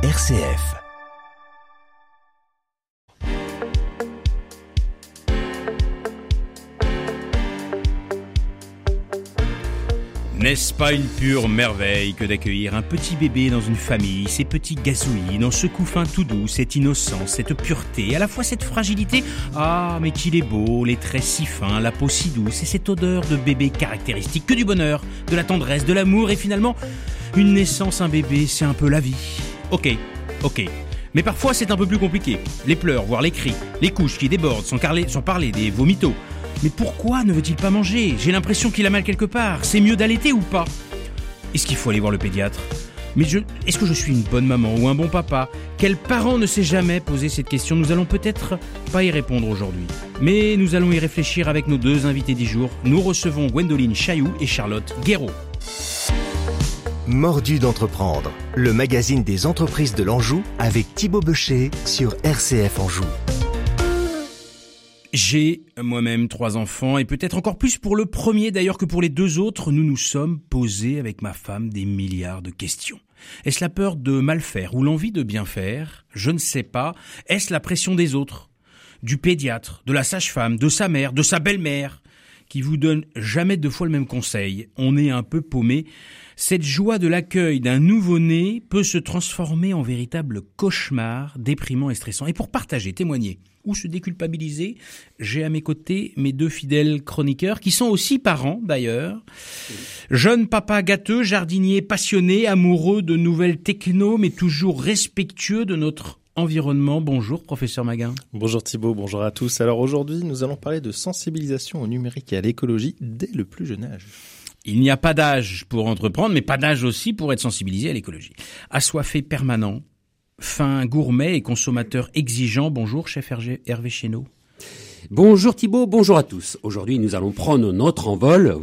RCF. N'est-ce pas une pure merveille que d'accueillir un petit bébé dans une famille, ces petits gazouillis, dans ce couffin tout doux, cette innocence, cette pureté, à la fois cette fragilité? Ah, mais qu'il est beau, les traits si fins, la peau si douce, et cette odeur de bébé caractéristique, que du bonheur, de la tendresse, de l'amour, et finalement, une naissance, un bébé, c'est un peu la vie. Ok, ok. Mais parfois c'est un peu plus compliqué. Les pleurs, voire les cris, les couches qui débordent, sans, parler, des vomitos. Mais pourquoi ne veut-il pas manger? J'ai l'impression qu'il a mal quelque part. C'est mieux d'allaiter ou pas? Est-ce qu'il faut aller voir le pédiatre? Mais je, est-ce que je suis une bonne maman ou un bon papa? Quel parent ne s'est jamais posé cette question? Nous allons peut-être pas y répondre aujourd'hui. Mais nous allons y réfléchir avec nos deux invités du jour. Nous recevons Gwendoline Chailloux et Charlotte Guéraud. Mordu d'entreprendre, le magazine des entreprises de l'Anjou avec Thibaut Becher sur RCF Anjou. J'ai moi-même trois enfants et peut-être encore plus pour le premier d'ailleurs que pour les deux autres, nous nous sommes posés avec ma femme des milliards de questions. Est-ce la peur de mal faire ou l'envie de bien faire? Je ne sais pas. Est-ce la pression des autres? Du pédiatre, de la sage-femme, de sa mère, de sa belle-mère? Qui vous donne jamais deux fois le même conseil. On est un peu paumé. Cette joie de l'accueil d'un nouveau-né peut se transformer en véritable cauchemar, déprimant et stressant. Et pour partager, témoigner ou se déculpabiliser, j'ai à mes côtés mes deux fidèles chroniqueurs, qui sont aussi parents d'ailleurs. Jeune papa gâteux, jardinier passionné, amoureux de nouvelles techno, mais toujours respectueux de notre environnement. Bonjour, professeur Maguin. Bonjour Thibault, bonjour à tous. Alors aujourd'hui, nous allons parler de sensibilisation au numérique et à l'écologie dès le plus jeune âge. Il n'y a pas d'âge pour entreprendre, mais pas d'âge aussi pour être sensibilisé à l'écologie. Assoiffé permanent, fin gourmet et consommateur exigeant. Bonjour, chef Hervé Chéneau. Bonjour Thibault, bonjour à tous. Aujourd'hui, nous allons prendre notre envol.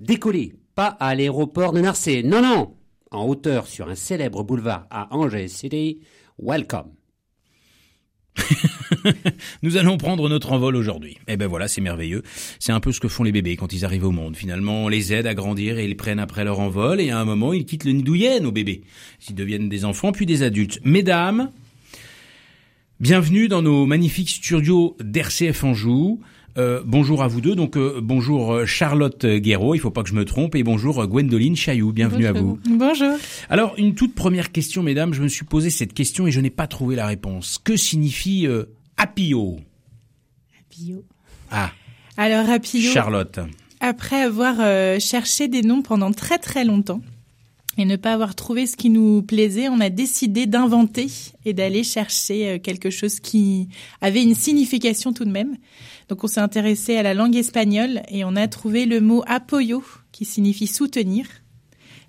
Décoller, pas à l'aéroport de Narcé, non, non, en hauteur sur un célèbre boulevard à Angers City. Welcome. nous allons prendre notre envol aujourd'hui. Eh ben voilà, c'est merveilleux. C'est un peu ce que font les bébés quand ils arrivent au monde. Finalement, on les aide à grandir et ils prennent après leur envol et à un moment, ils quittent le nid douillet, nos bébés. Ils deviennent des enfants puis des adultes. Mesdames, bienvenue dans nos magnifiques studios d'RCF Anjou. Euh, bonjour à vous deux. Donc euh, bonjour euh, Charlotte Guéraud, il faut pas que je me trompe, et bonjour Gwendoline Chailloux. Bienvenue à vous. Bonjour. Alors une toute première question, mesdames. Je me suis posé cette question et je n'ai pas trouvé la réponse. Que signifie Apio? Apio. Ah. Alors Apio. Charlotte. Après avoir cherché des noms pendant très très longtemps et ne pas avoir trouvé ce qui nous plaisait, on a décidé d'inventer et d'aller chercher quelque chose qui avait une signification tout de même. Donc on s'est intéressé à la langue espagnole et on a trouvé le mot apoyo qui signifie soutenir.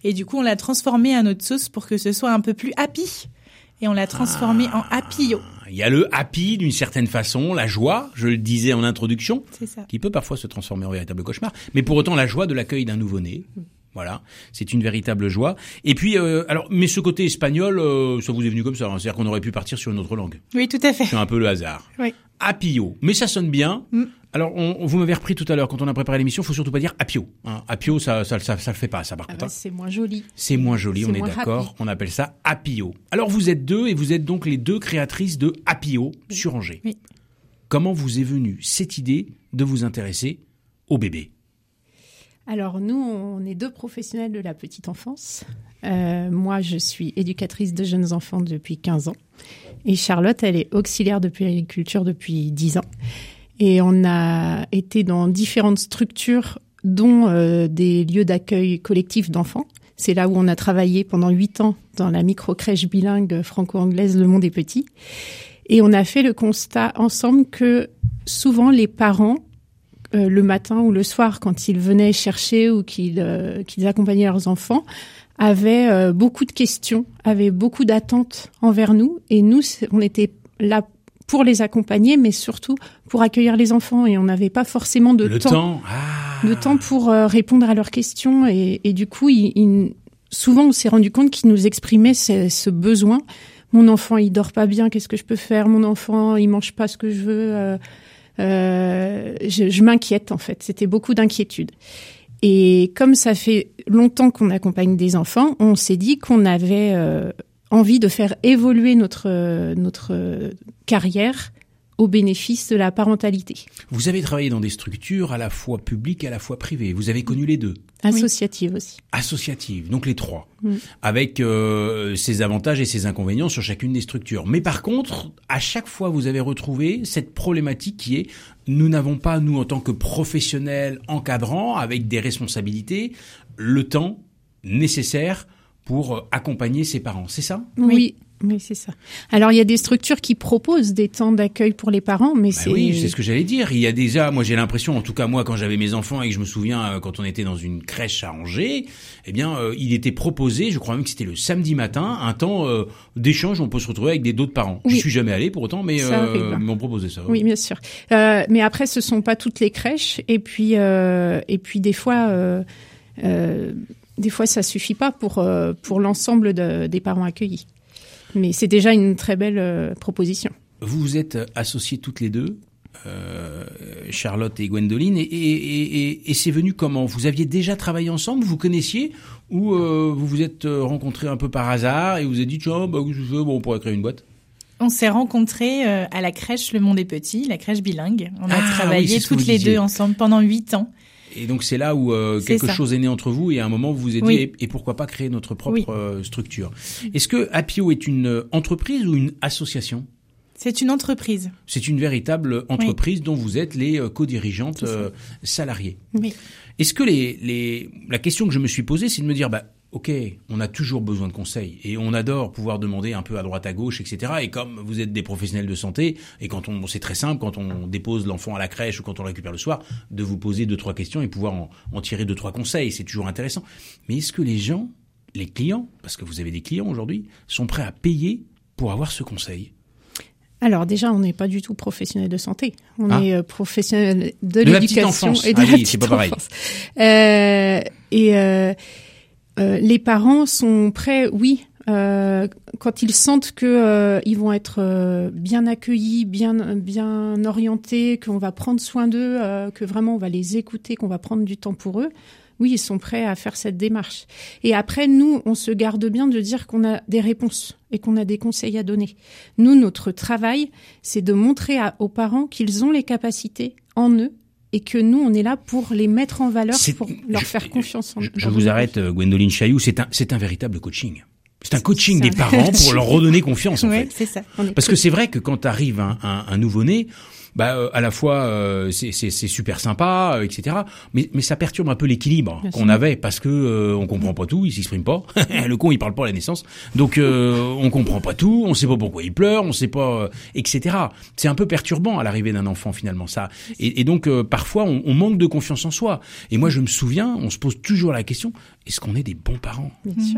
Et du coup, on l'a transformé à notre sauce pour que ce soit un peu plus happy. Et on l'a transformé en ah. happyo. Il y a le happy d'une certaine façon, la joie, je le disais en introduction, ça. qui peut parfois se transformer en véritable cauchemar, mais pour autant la joie de l'accueil d'un nouveau-né. Voilà, c'est une véritable joie. Et puis, euh, alors, mais ce côté espagnol, euh, ça vous est venu comme ça, hein. c'est-à-dire qu'on aurait pu partir sur une autre langue. Oui, tout à fait. C'est un peu le hasard. Oui. Apio, mais ça sonne bien. Mm. Alors, on, vous m'avez repris tout à l'heure quand on a préparé l'émission. Faut surtout pas dire apio. Hein. Apio, ça, ça, ça, ça, le fait pas, ça par ah contre. Bah, hein. c'est moins joli. C'est moins joli, on est d'accord. On appelle ça apio. Alors, vous êtes deux et vous êtes donc les deux créatrices de Apio sur Angers. Oui. Comment vous est venue cette idée de vous intéresser au bébé? Alors nous, on est deux professionnels de la petite enfance. Euh, moi, je suis éducatrice de jeunes enfants depuis 15 ans. Et Charlotte, elle est auxiliaire de périculture depuis 10 ans. Et on a été dans différentes structures, dont euh, des lieux d'accueil collectifs d'enfants. C'est là où on a travaillé pendant 8 ans dans la micro-crèche bilingue franco-anglaise Le Monde est Petit. Et on a fait le constat ensemble que souvent les parents euh, le matin ou le soir quand ils venaient chercher ou qu'ils euh, qu'ils accompagnaient leurs enfants avaient euh, beaucoup de questions, avaient beaucoup d'attentes envers nous. Et nous on était là pour les accompagner mais surtout pour accueillir les enfants. Et on n'avait pas forcément de Le temps, temps, ah. de temps pour répondre à leurs questions. Et, et du coup souvent on s'est rendu compte qu'ils nous exprimaient ce, ce, besoin. Mon enfant il dort pas bien qu'est-ce que je peux faire? Mon enfant il mange pas ce que je veux euh, je, je m'inquiète en fait. C'était beaucoup d'inquiétude. Et comme ça fait longtemps qu'on accompagne des enfants, on s'est dit qu'on avait euh, envie de faire évoluer notre, euh, notre carrière au bénéfice de la parentalité. Vous avez travaillé dans des structures à la fois publiques et à la fois privées. Vous avez connu les deux. Associatives aussi. Associatives, donc les trois, avec euh, ses avantages et ses inconvénients sur chacune des structures. Mais par contre, à chaque fois, vous avez retrouvé cette problématique qui est nous n'avons pas, nous, en tant que professionnels encadrants, avec des responsabilités, le temps nécessaire pour euh, accompagner ses parents. C'est ça? Oui. Oui, c'est ça. Alors, il y a des structures qui proposent des temps d'accueil pour les parents, mais Bah c'est... oui, c'est ce que j'allais dire. Il y a déjà, moi j'ai l'impression, en tout cas moi quand j'avais mes enfants et que je me souviens euh, quand on était dans une crèche à Angers, eh bien euh, il était proposé, je crois même que c'était le samedi matin, un temps euh, d'échange où on peut se retrouver avec des d'autres parents. Je Oui. suis jamais allé pour autant, mais euh, mais on proposait ça. Oui, bien sûr. Mais après, ce sont pas toutes les crèches. Et puis, et puis des fois, des fois, ça suffit pas pour euh, pour l'ensemble de- des parents accueillis. Mais c'est déjà une très belle euh, proposition. Vous vous êtes associées toutes les deux. euh, Charlotte et Gwendoline et, et, et, et- et c'est venu comment? Vous aviez déjà travaillé ensemble, vous connaissiez ou euh, vous vous êtes rencontrés un peu par hasard et vous avez dit tiens bah, je veux, bon, on pourrait créer une boîte On s'est rencontrés à la crèche Le Monde est Petit, la crèche bilingue. On a Ah, travaillé toutes les disiez. deux ensemble pendant huit ans. Et donc c'est là où euh, quelque ça. chose est né entre vous et à un moment vous vous êtes dit Oui. et, et pourquoi pas créer notre propre Oui. euh, structure. Est-ce que Appio est une euh, entreprise ou une association? C'est une entreprise. C'est une véritable entreprise dont vous êtes les euh, co-dirigeantes euh, salariées. Oui. Est-ce que les, les la question que je me suis posée c'est de me dire bah Ok, on a toujours besoin de conseils et on adore pouvoir demander un peu à droite à gauche, etc. Et comme vous êtes des professionnels de santé et quand on c'est très simple quand on dépose l'enfant à la crèche ou quand on le récupère le soir, de vous poser deux trois questions et pouvoir en, en tirer deux trois conseils, c'est toujours intéressant. Mais est-ce que les gens, les clients, parce que vous avez des clients aujourd'hui, sont prêts à payer pour avoir ce conseil? Alors déjà, on n'est pas du tout professionnel de santé. On Ah. est euh, professionnel de, De la petite l'éducation enfance. et de Ah la oui, petite pas enfance. Euh, et euh, euh, les parents sont prêts, oui, euh, quand ils sentent que euh, ils vont être euh, bien accueillis, bien bien orientés, qu'on va prendre soin d'eux, euh, que vraiment on va les écouter, qu'on va prendre du temps pour eux. Oui, ils sont prêts à faire cette démarche. Et après, nous, on se garde bien de dire qu'on a des réponses et qu'on a des conseils à donner. Nous, notre travail, c'est de montrer aux parents qu'ils ont les capacités en eux et que nous, on est là pour les mettre en valeur, pour leur je- faire confiance en Je, vous arrête, euh, Gwendoline Chailloux, c'est un, c'est un véritable coaching. C'est un coaching des un parents pour leur redonner confiance, en Oui, fait. c'est ça. Parce que c'est vrai que quand arrive un, un, un nouveau-né, bah, euh, à la fois euh, c'est super sympa, euh, etc. Mais, mais ça perturbe un peu l'équilibre qu'on avait parce que euh, on comprend pas tout, il s'exprime pas. le con il parle pas à la naissance, donc euh, on comprend pas tout, on sait pas pourquoi il pleure, on sait pas, euh, etc. C'est un peu perturbant à l'arrivée d'un enfant finalement ça. Et, et donc euh, parfois on, on manque de confiance en soi. Et moi je me souviens, on se pose toujours la question est-ce qu'on est des bons parents?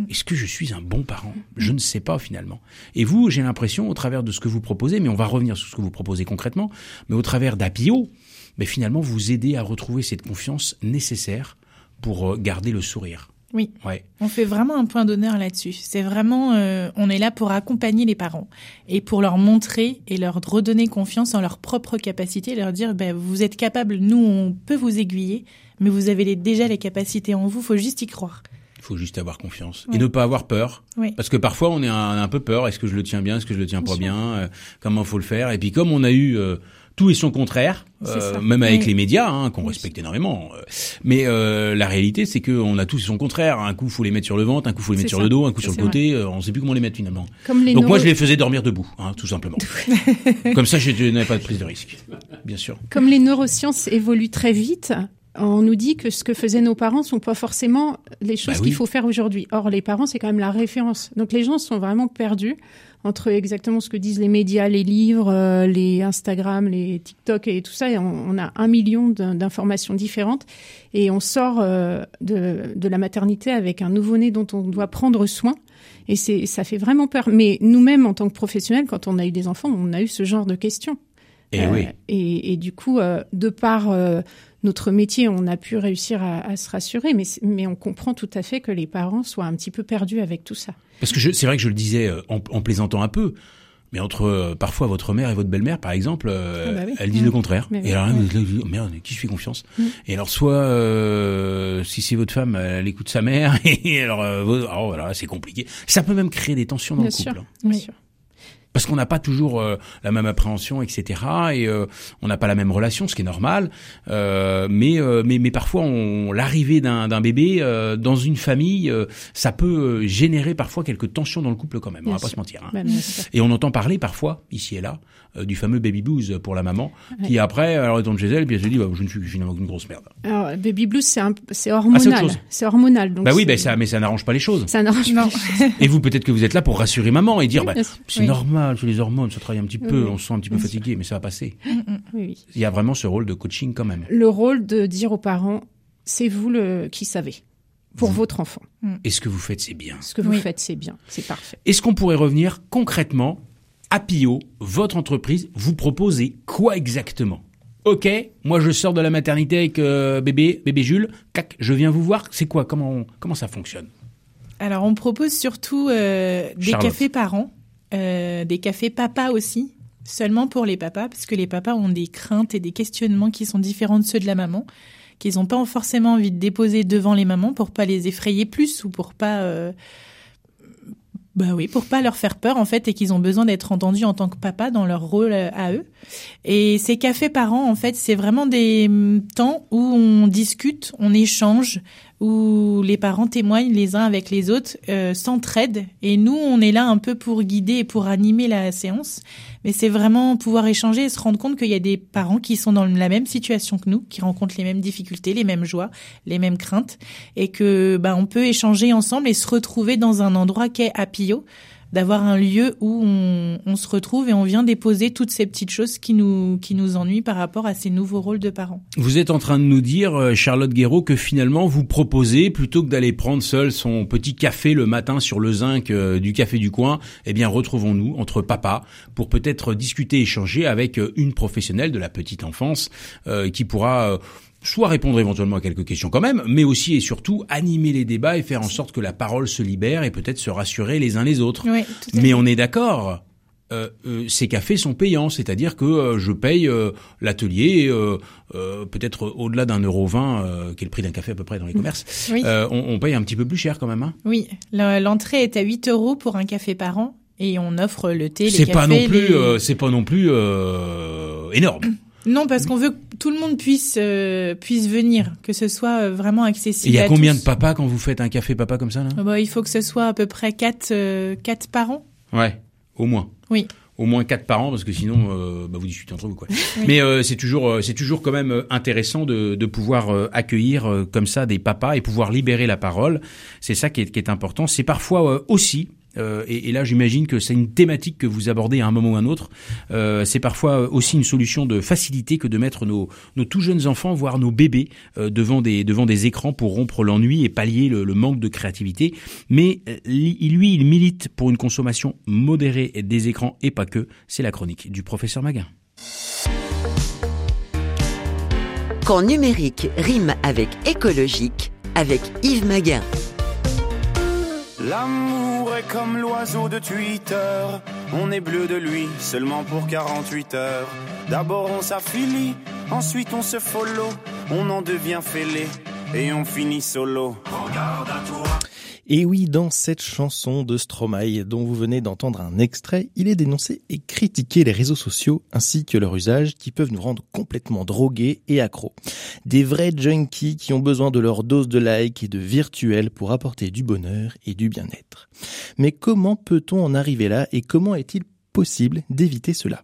Est-ce que je suis un bon parent? Je ne sais pas finalement. Et vous, j'ai l'impression, au travers de ce que vous proposez, mais on va revenir sur ce que vous proposez concrètement, mais au travers d'Apio, mais finalement vous aidez à retrouver cette confiance nécessaire pour euh, garder le sourire. Oui. Ouais. On fait vraiment un point d'honneur là-dessus. C'est vraiment, euh, on est là pour accompagner les parents et pour leur montrer et leur redonner confiance en leur propre capacité, leur dire, ben, vous êtes capable, nous, on peut vous aiguiller, mais vous avez les- déjà les capacités en vous, faut juste y croire. Il faut juste avoir confiance et Ouais. ne pas avoir peur. Oui. Parce que parfois on est un, un peu peur. Est-ce que je le tiens bien? Est-ce que je le tiens Bien pas sûr. bien? Euh, Comment faut le faire? Et puis comme on a eu euh, tout et son contraire, euh, même avec Oui. les médias, hein, qu'on Oui. respecte énormément. euh, mais euh, la réalité, c'est qu'on a tout et son contraire. Un coup, faut les mettre sur le ventre, un coup, faut les mettre sur le dos, un coup sur le côté. euh, on sait plus comment les mettre finalement. Comme les Donc moi, je les faisais dormir debout, hein, tout simplement. Comme ça, je n'avais pas de prise de risque, bien sûr. Comme les neurosciences évoluent très vite, on nous dit que ce que faisaient nos parents sont pas forcément les choses Bah oui. qu'il faut faire aujourd'hui. Or, les parents, c'est quand même la référence. Donc, les gens sont vraiment perdus entre exactement ce que disent les médias, les livres, euh, les Instagram, les TikTok et tout ça. Et on, on a un million d'in- d'informations différentes et on sort euh, de, de la maternité avec un nouveau-né dont on doit prendre soin. Et c'est, ça fait vraiment peur. Mais nous-mêmes, en tant que professionnels, quand on a eu des enfants, on a eu ce genre de questions. Et Euh, oui. et, et du coup, euh, de par euh, notre métier, on a pu réussir à, à se rassurer, mais, on comprend tout à fait que les parents soient un petit peu perdus avec tout ça. Parce que c'est vrai que je le disais euh, en, en plaisantant un peu. Mais entre euh, parfois votre mère et votre belle-mère, par exemple, euh, Ah bah oui. elles disent le contraire. Mais et oui, alors, là, vous dites, merde, qui je fais confiance? Mm. Et alors, soit euh, si c'est votre femme, elle écoute sa mère, et alors, euh, vous- oh, voilà, c'est compliqué. Ça peut même créer des tensions dans Bien le couple. sûr. hein. Bien Oui. sûr. Parce qu'on n'a pas toujours euh, la même appréhension, etc. Et euh, on n'a pas la même relation, ce qui est normal. Euh, mais, euh, mais mais parfois, on, l'arrivée d'un d'un bébé euh, dans une famille, euh, ça peut générer parfois quelques tensions dans le couple quand même. on va pas se mentir. hein. Bah, bien. Et on entend parler parfois, ici et là, euh, du fameux baby blues pour la maman, Ouais. qui après, elle retourne chez elle, puis elle se dit, bah, je ne suis finalement qu'une grosse merde. Alors, baby blues, c'est un- c'est Ah, c'est hormonal. c'est hormonal. Donc bah oui, bah, ça, mais ça n'arrange pas les choses. Ça n'arrange pas. Et vous, peut-être que vous êtes là pour rassurer maman et dire, Oui, bah, c'est Oui. normal, c'est les hormones, ça travaille un petit peu, Oui, on se sent un petit peu fatigué, mais ça va passer. Oui, oui. Il y a vraiment ce rôle de coaching quand même. Le rôle de dire aux parents, c'est vous le qui savez pour Vous- votre enfant. Et ce que vous faites, c'est bien. Ce que vous Oui. faites, c'est bien, c'est parfait. Est-ce qu'on pourrait revenir concrètement à Pio, votre entreprise, vous proposez quoi exactement? Ok, moi je sors de la maternité avec euh, bébé, bébé Jules, cac, je viens vous voir, c'est quoi? Comment, comment ça fonctionne? Alors, on propose surtout euh, des Charlotte. cafés parents, euh, des cafés papas aussi, seulement pour les papas, parce que les papas ont des craintes et des questionnements qui sont différents de ceux de la maman, qu'ils n'ont pas forcément envie de déposer devant les mamans pour pas les effrayer plus ou pour pas, bah oui, pour pas leur faire peur en fait, et qu'ils ont besoin d'être entendus en tant que papa dans leur rôle euh, à eux. Et ces cafés parents, en fait, c'est vraiment des hum, temps où on discute, on échange, où les parents témoignent les uns avec les autres, euh, s'entraident. Et nous, on est là un peu pour guider et pour animer la séance. Mais c'est vraiment pouvoir échanger et se rendre compte qu'il y a des parents qui sont dans la même situation que nous, qui rencontrent les mêmes difficultés, les mêmes joies, les mêmes craintes, et que bah, on peut échanger ensemble et se retrouver dans un endroit qu'est Apio, d'avoir un lieu où on, on se retrouve et on vient déposer toutes ces petites choses qui nous qui nous ennuient par rapport à ces nouveaux rôles de parents. Vous êtes en train de nous dire, euh, Charlotte Guéraud, que finalement vous proposez, plutôt que d'aller prendre seul son petit café le matin sur le zinc euh, du café du coin, eh bien retrouvons-nous entre papas pour peut-être discuter, échanger avec euh, une professionnelle de la petite enfance euh, qui pourra... euh, soit répondre éventuellement à quelques questions quand même, mais aussi et surtout animer les débats et faire en sorte que la parole se libère et peut-être se rassurer les uns les autres. Oui, Mais on est d'accord. Euh, euh, ces cafés sont payants, c'est-à-dire que euh, je paye euh, l'atelier euh, euh, peut-être au-delà d'un euro vingt, euh, qui est le prix d'un café à peu près dans les commerces. Oui. Euh, on, on paye un petit peu plus cher quand même. Hein. Oui, Le- l'entrée est à 8 euros pour un café par an et on offre le thé, les C'est cafés. pas non plus, les- euh, c'est pas non plus euh, énorme. Non, parce qu'on veut que tout le monde puisse euh, puisse venir, que ce soit euh, vraiment accessible. il y a à combien tous. de papas quand vous faites un café papa comme ça là Ah bah, Il faut que ce soit à peu près 4 euh, quatre par an. Ouais, au moins. Oui. Au moins quatre par an parce que sinon euh, bah, vous discutez entre vous quoi. Mais c'est toujours c'est toujours quand même intéressant de, de pouvoir accueillir comme ça des papas et pouvoir libérer la parole. C'est ça qui est, qui est important. C'est parfois aussi euh, et, et là j'imagine que c'est une thématique que vous abordez à un moment ou à un autre. Euh, c'est parfois aussi une solution de facilité que de mettre nos, nos tout jeunes enfants, voire nos bébés, euh, devant des devant des écrans pour rompre l'ennui et pallier le, le manque de créativité. Mais euh, lui, lui, il milite pour une consommation modérée des écrans et pas que. C'est la chronique du professeur Maguin. Quand numérique rime avec écologique, avec Yves Maguin. L'amour comme l'oiseau de Twitter. On est bleu de lui seulement pour 48 heures. D'abord on s'affilie, ensuite on se follow. On en devient fêlé et on finit solo. Regarde à toi. Et oui, dans cette chanson de Stromae dont vous venez d'entendre un extrait, il est dénoncé et critiqué les réseaux sociaux ainsi que leur usage qui peuvent nous rendre complètement drogués et accros. Des vrais junkies qui ont besoin de leur dose de like et de virtuel pour apporter du bonheur et du bien-être. Mais comment peut-on en arriver là et comment est-il possible d'éviter cela?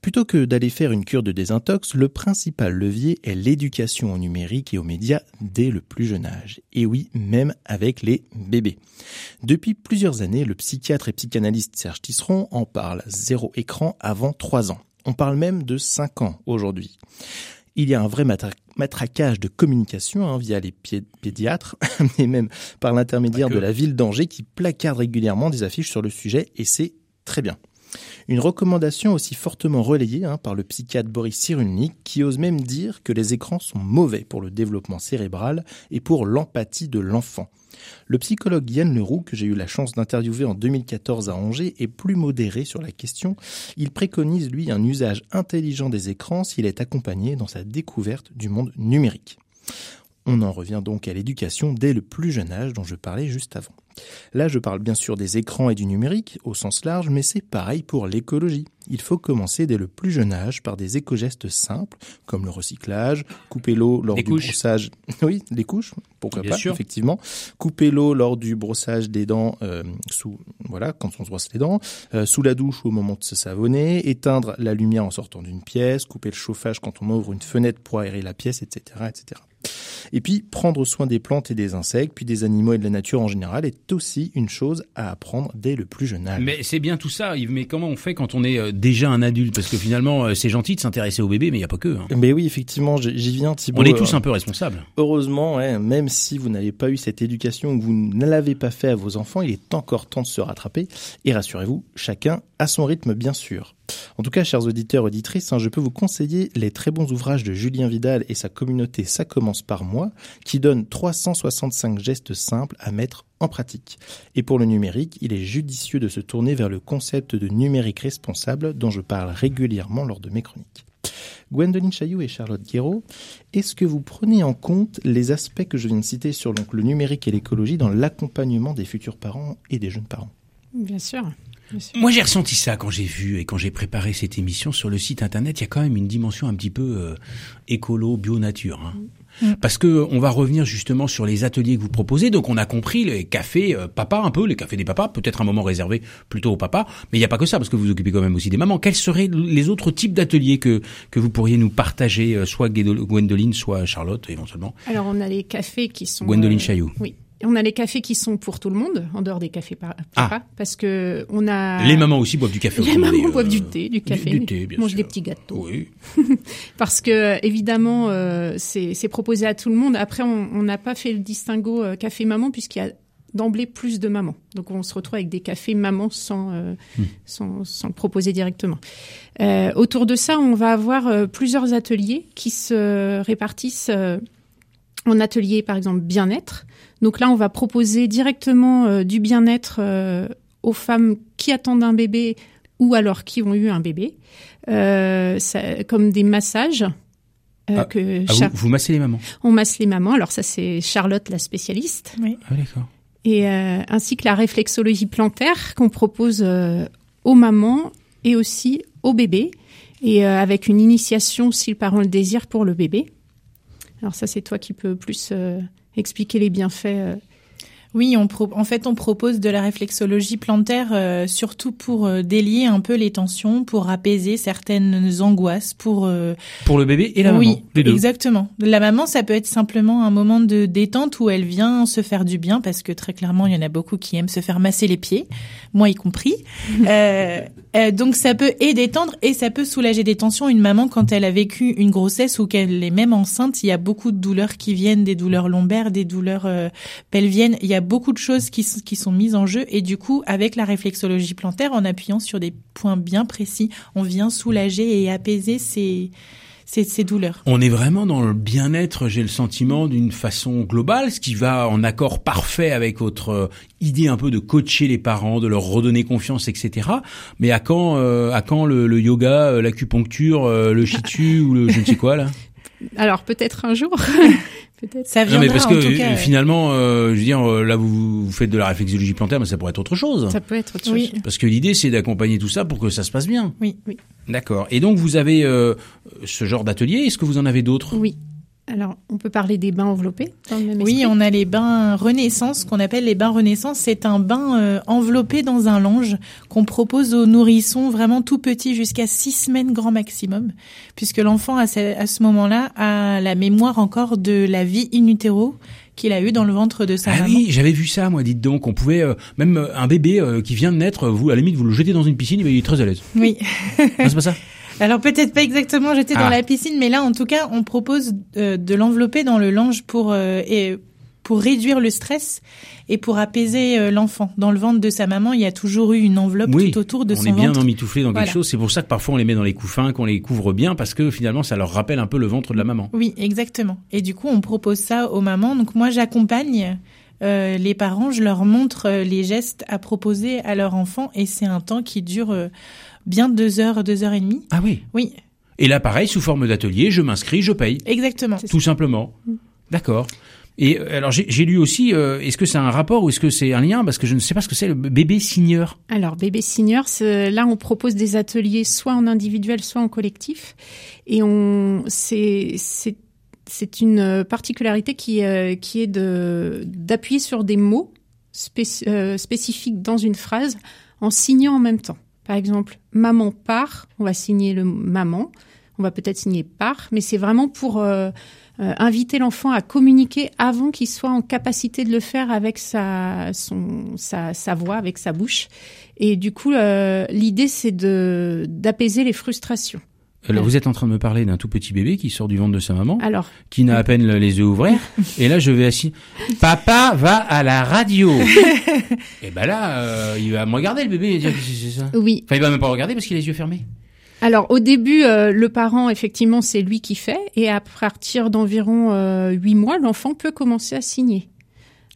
Plutôt que d'aller faire une cure de désintox, le principal levier est l'éducation au numérique et aux médias dès le plus jeune âge. Et oui, même avec les bébés. Depuis plusieurs années, le psychiatre et psychanalyste Serge Tisseron en parle zéro écran avant 3 ans. On parle même de 5 ans aujourd'hui. Il y a un vrai matra- matraquage de communication hein, via les pédiatres, et même par l'intermédiaire de la ville d'Angers qui placarde régulièrement des affiches sur le sujet, et c'est très bien. Une recommandation aussi fortement relayée hein, par le psychiatre Boris Cyrulnik qui ose même dire que les écrans sont mauvais pour le développement cérébral et pour l'empathie de l'enfant. Le psychologue Yann Leroux, que j'ai eu la chance d'interviewer en 2014 à Angers, est plus modéré sur la question. Il préconise, lui, un usage intelligent des écrans s'il est accompagné dans sa découverte du monde numérique. On en revient donc à l'éducation dès le plus jeune âge dont je parlais juste avant. Là, je parle bien sûr des écrans et du numérique au sens large, mais c'est pareil pour l'écologie. Il faut commencer dès le plus jeune âge par des éco-gestes simples, comme le recyclage, couper l'eau lors Les du couches. brossage. Oui, les couches, pourquoi Bien pas, sûr. effectivement. Couper l'eau lors du brossage des dents, euh, sous, voilà, quand on se brosse les dents, euh, sous la douche au moment de se savonner, éteindre la lumière en sortant d'une pièce, couper le chauffage quand on ouvre une fenêtre pour aérer la pièce, etc., etc. Et puis, prendre soin des plantes et des insectes, puis des animaux et de la nature en général, est aussi une chose à apprendre dès le plus jeune âge. Mais c'est bien tout ça, Yves. Mais comment on fait quand on est euh, déjà un adulte? Parce que finalement, euh, c'est gentil de s'intéresser au bébé, mais il n'y a pas que. hein. Mais oui, effectivement, j'y viens, Thibault. On est tous Euh, un peu responsables. Heureusement, ouais, même si vous n'avez pas eu cette éducation ou vous ne l'avez pas fait à vos enfants, il est encore temps de se rattraper. Et rassurez-vous, chacun à son rythme, bien sûr. En tout cas, chers auditeurs, auditrices, hein, je peux vous conseiller les très bons ouvrages de Julien Vidal et sa communauté Ça commence par moi, qui donne 365 gestes simples à mettre en pratique. Et pour le numérique, il est judicieux de se tourner vers le concept de numérique responsable dont je parle régulièrement lors de mes chroniques. Gwendoline Chailloux et Charlotte Guéraud, est-ce que vous prenez en compte les aspects que je viens de citer sur donc, le numérique et l'écologie dans l'accompagnement des futurs parents et des jeunes parents? Bien sûr. Moi, j'ai ressenti ça quand j'ai vu et quand j'ai préparé cette émission sur le site internet. Il y a quand même une dimension un petit peu euh, écolo, bio nature. Hein. Mm. Parce que on va revenir justement sur les ateliers que vous proposez. Donc, on a compris les cafés euh, papa un peu, les cafés des papas, peut-être un moment réservé plutôt aux papas. Mais il n'y a pas que ça, parce que vous vous occupez quand même aussi des mamans. Quels seraient les autres types d'ateliers que que vous pourriez nous partager, euh, soit Gwendoline, soit Charlotte, éventuellement? Alors, on a les cafés qui sont. Gwendoline euh, Chailloux. Oui. On a les cafés qui sont pour tout le monde, en dehors des cafés par Ah. papa, parce que on a. Les mamans aussi boivent du café. Les mamans euh, boivent du thé, du café, du thé, bien mangent sûr. des petits gâteaux. Oui. Parce que évidemment, euh, c'est proposé à tout le monde. Après, on n'a pas fait le distinguo euh, café maman puisqu'il y a d'emblée plus de mamans. Donc, on se retrouve avec des cafés mamans sans euh, Hmm. sans, sans le proposer directement. Euh, autour de ça, on va avoir euh, plusieurs ateliers qui se répartissent en atelier, par exemple, bien-être. Donc là, on va proposer directement euh, du bien-être euh, aux femmes qui attendent un bébé ou alors qui ont eu un bébé, euh, ça- comme des massages. euh, Ah, que Ah, Char- vous, vous massez les mamans? on masse les mamans. Alors ça, c'est Charlotte, la spécialiste, Ah, d'accord. et euh, ainsi que la réflexologie plantaire qu'on propose euh, aux mamans et aussi aux bébés, et euh, avec une initiation si le parent le désire pour le bébé. Alors ça, c'est toi qui peux plus euh, expliquer les bienfaits. Oui, on pro- en fait, on propose de la réflexologie plantaire euh, surtout pour euh, délier un peu les tensions, pour apaiser certaines angoisses, pour euh, Pour le bébé et la oui, maman, les deux. exactement. La maman, ça peut être simplement un moment de détente où elle vient se faire du bien parce que très clairement, il y en a beaucoup qui aiment se faire masser les pieds, moi y compris. Euh, euh, donc ça peut et détendre et ça peut soulager des tensions. Une maman quand elle a vécu une grossesse ou qu'elle est même enceinte, il y a beaucoup de douleurs qui viennent, des douleurs lombaires, des douleurs euh, pelviennes. Il y a beaucoup de choses qui, sont mises en jeu et du coup, avec la réflexologie plantaire, en appuyant sur des points bien précis, on vient soulager et apaiser ces ces, ces douleurs. On est vraiment dans le bien-être, j'ai le sentiment, d'une façon globale, ce qui va en accord parfait avec votre euh, idée un peu de coacher les parents, de leur redonner confiance, etc. Mais à quand, euh, à quand le, le yoga, euh, l'acupuncture, le shiatsu ou le je ne sais quoi là? Alors peut-être un jour. peut-être. Ça Non viendra mais parce que en tout cas. euh, finalement, euh, je veux dire, euh, là vous, vous faites de la réflexologie plantaire, mais ça pourrait être autre chose. Ça peut être autre Oui. chose. Parce que l'idée c'est d'accompagner tout ça pour que ça se passe bien. Oui. Oui. D'accord. Et donc vous avez euh, ce genre d'atelier. Est-ce que vous en avez d'autres? Oui. Alors, on peut parler des bains enveloppés dans le même Oui, on a les bains Renaissance, qu'on appelle les bains Renaissance. C'est un bain euh, enveloppé dans un linge qu'on propose aux nourrissons vraiment tout petits jusqu'à six semaines grand maximum, puisque l'enfant à ce, à ce moment-là a la mémoire encore de la vie in utero qu'il a eu dans le ventre de sa Ah maman. oui, j'avais vu ça, moi. Dites donc, on pouvait euh, même un bébé euh, qui vient de naître, vous à la limite vous le jetez dans une piscine, il est très à l'aise. Oui. Non, c'est pas ça? Alors peut-être pas exactement jeter Ah. dans la piscine, mais là en tout cas on propose euh, de l'envelopper dans le linge pour euh, et pour réduire le stress et pour apaiser euh, l'enfant. Dans le ventre de sa maman, il y a toujours eu une enveloppe Oui, tout autour de on son est bien ventre. emmitouflé dans quelque Voilà. chose. C'est pour ça que parfois on les met dans les couffins, qu'on les couvre bien, parce que finalement ça leur rappelle un peu le ventre de la maman. Oui, exactement. Et du coup, on propose ça aux mamans. Donc moi, j'accompagne euh, les parents, je leur montre euh, les gestes à proposer à leur enfant et c'est un temps qui dure euh, bien deux heures, deux heures et demie. Ah oui. Oui, Et là, pareil, sous forme d'atelier, je m'inscris, je paye, exactement. tout simplement. D'accord. Et euh, alors j'ai lu aussi, euh, est-ce que c'est un rapport ou est-ce que c'est un lien? Parce que je ne sais pas ce que c'est le bébé signeur. Alors, bébé senior, c'est- là, on propose des ateliers soit en individuel, soit en collectif. Et on, c'est, c'est, c'est une particularité qui, euh, qui est de, d'appuyer sur des mots spéc- euh, spécifiques dans une phrase en signant en même temps. Par exemple, maman part, on va signer le maman. On va peut-être signer part, mais c'est vraiment pour euh, euh, inviter l'enfant à communiquer avant qu'il soit en capacité de le faire avec sa, son, sa, sa voix, avec sa bouche. Et du coup, euh, l'idée, c'est d'apaiser les frustrations. Euh, Ouais. vous êtes en train de me parler d'un tout petit bébé qui sort du ventre de sa maman, Alors, qui n'a à peine le- les yeux ouverts. et là, je vais assis. Papa va à la radio. et ben là, euh, il va me regarder le bébé et dire c'est ça? oui. Enfin, il va même pas regarder parce qu'il a les yeux fermés. Alors, au début, euh, le parent, effectivement, c'est lui qui fait. Et à partir d'environ euh, huit mois, l'enfant peut commencer à signer.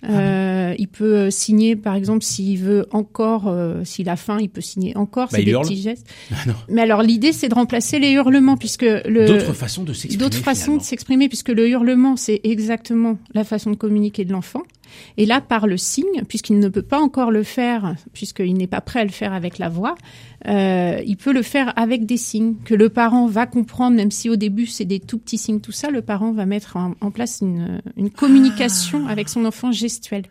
Euh, il peut euh, signer, par exemple, s'il veut encore, euh, s'il a faim, il peut signer encore. Bah, c'est il des hurle. petits gestes. Ah non. Mais alors, l'idée, c'est de remplacer les hurlements, puisque le D'autres façons de s'exprimer. d'autres façons de s'exprimer, puisque le hurlement, c'est exactement la façon de communiquer de l'enfant. Et là, par le signe, puisqu'il ne peut pas encore le faire, puisqu'il n'est pas prêt à le faire avec la voix, euh, il peut le faire avec des signes que le parent va comprendre, même si au début c'est des tout petits signes, tout ça, le parent va mettre en, en place une, une communication avec son enfant gestuelle.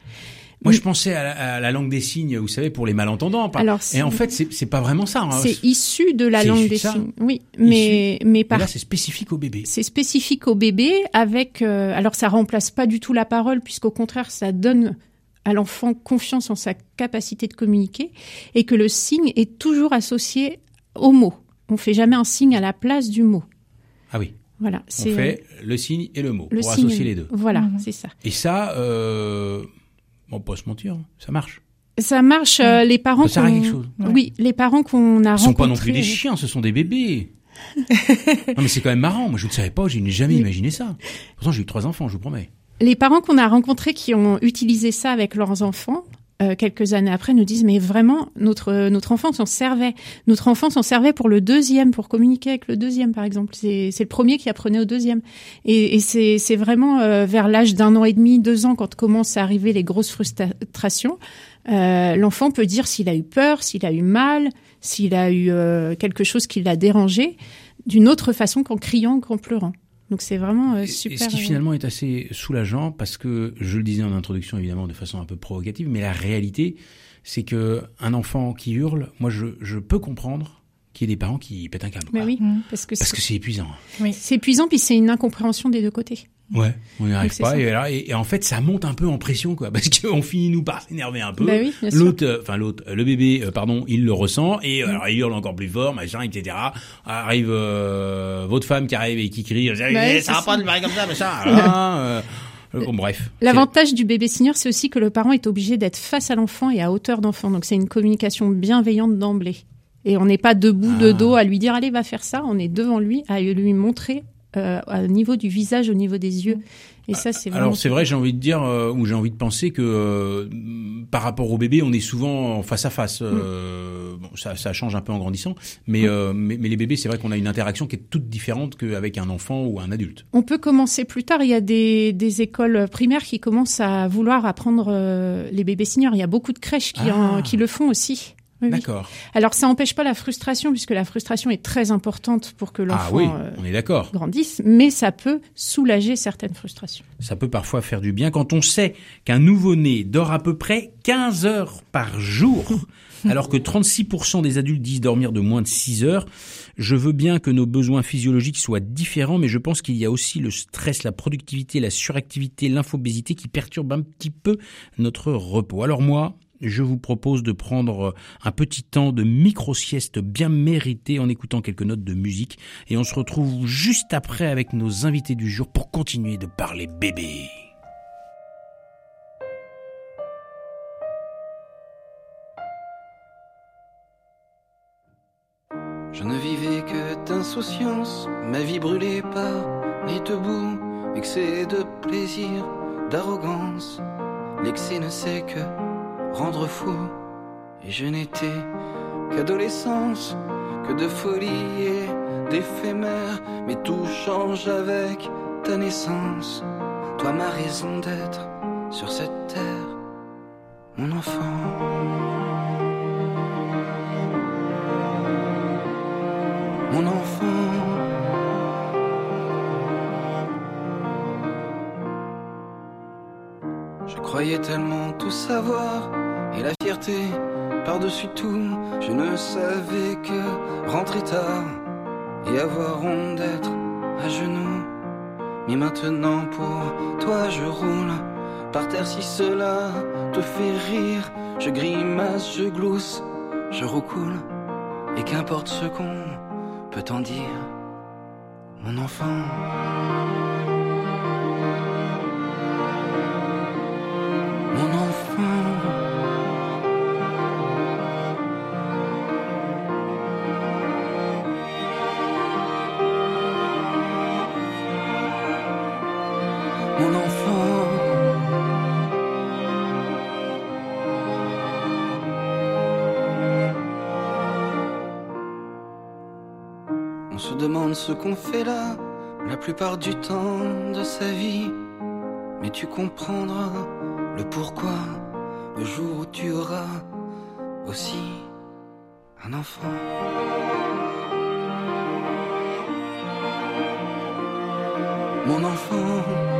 Moi, je pensais à la, à la langue des signes, vous savez, pour les malentendants. par- Alors, Et en fait, c'est pas vraiment ça. hein. c'est issu de la langue de des signes. Oui, mais, mais Et par là, c'est spécifique au bébé. C'est spécifique au bébé avec euh, alors ça remplace pas du tout la parole puisqu'au contraire ça donne à l'enfant confiance en sa capacité de communiquer et que le signe est toujours associé au mot. On fait jamais un signe à la place du mot. Ah oui. Voilà, On c'est fait le signe et le mot le pour signe. associer les deux. Voilà, Mhm. c'est ça. Et ça, euh, on peut pas se mentir, hein, ça marche. Ça marche euh, les parents Ça sert à qu'on- quelque chose. Oui, les parents qu'on a Ce sont pas non rencontrés- plus des chiens, ce sont des bébés. non mais c'est quand même marrant. Moi, je ne savais pas, je n'ai jamais imaginé ça. Pourtant, j'ai eu trois enfants, je vous promets. Les parents qu'on a rencontrés qui ont utilisé ça avec leurs enfants, euh, quelques années après, nous disent mais vraiment notre notre enfant s'en servait. Notre enfant s'en servait pour le deuxième, pour communiquer avec le deuxième par exemple. C'est le premier qui apprenait au deuxième. Et, et c'est c'est vraiment euh, vers l'âge d'un an et demi, deux ans, quand commencent à arriver les grosses frustrations. Euh, L'enfant peut dire s'il a eu peur, s'il a eu mal, s'il a eu euh, quelque chose qui l'a dérangé, d'une autre façon qu'en criant, qu'en pleurant. Donc c'est vraiment euh, Et- super. Et ce qui euh, finalement est assez soulageant parce que je le disais en introduction évidemment de façon un peu provocative, mais la réalité c'est que un enfant qui hurle, moi je, je peux comprendre qu'il y ait des parents qui pètent un câble. Mais oui, Mhm. parce que Parce c'est- que c'est épuisant. C'est épuisant, puis c'est une incompréhension des deux côtés. Ouais, on n'y arrive pas. ça. Et, là, et, et en fait, ça monte un peu en pression, quoi, parce qu'on finit nous par s'énerver un peu. Bah oui, l'autre, euh, enfin l'autre, euh, le bébé, euh, pardon, il le ressent et euh, alors, il hurle encore plus fort, machin, etc. Arrive euh, votre femme qui arrive et qui crie, Eh, ça Bah oui, va c'est pas ça. de parler comme ça, machin. Ah, euh, euh, bon, bref. L'avantage du bébé senior, c'est aussi que le parent est obligé d'être face à l'enfant et à hauteur d'enfant. Donc c'est une communication bienveillante d'emblée. Et on n'est pas debout de Ah. dos à lui dire allez va faire ça. On est devant lui à lui montrer euh, au niveau du visage, au niveau des yeux. Et ça c'est vraiment. Alors c'est vrai, j'ai envie de dire euh, ou j'ai envie de penser que euh, par rapport au bébé, on est souvent en face à face. Euh, bon, ça, ça change un peu en grandissant, mais euh, mais, mais les bébés, c'est vrai qu'on a une interaction qui est toute différente qu'avec un enfant ou un adulte. On peut commencer plus tard. Il y a des, des écoles primaires qui commencent à vouloir apprendre euh, les bébés seniors. Il y a beaucoup de crèches qui, en- Ah. qui le font aussi. Oui, oui. D'accord. Alors ça n'empêche pas la frustration puisque la frustration est très importante pour que l'enfant Ah oui, euh, on est d'accord. grandisse, mais ça peut soulager certaines frustrations. Ça peut parfois faire du bien quand on sait qu'un nouveau-né dort à peu près 15 heures par jour, alors que 36% des adultes disent dormir de moins de 6 heures. Je veux bien que nos besoins physiologiques soient différents, mais je pense qu'il y a aussi le stress, la productivité, la suractivité, l'infobésité qui perturbent un petit peu notre repos. Alors moi, je vous propose de prendre euh, un petit temps de micro-sieste bien mérité en écoutant quelques notes de musique et on se retrouve juste après avec nos invités du jour pour continuer de parler bébé rendre fou, et je n'étais qu'adolescence, que de folie et d'éphémère, mais tout change avec ta naissance. Toi, ma raison d'être sur cette terre, mon enfant. Mon enfant. Je croyais tellement tout savoir par-dessus tout. Je ne savais que rentrer tard et avoir honte d'être à genoux. Mais maintenant pour toi je roule par terre si cela te fait rire. Je grimace, je glousse, je roucoule. Et qu'importe ce qu'on peut t'en dire, mon enfant. Ce qu'on fait là, la plupart du temps de sa vie. Mais tu comprendras le pourquoi le jour où tu auras aussi un enfant. Mon enfant.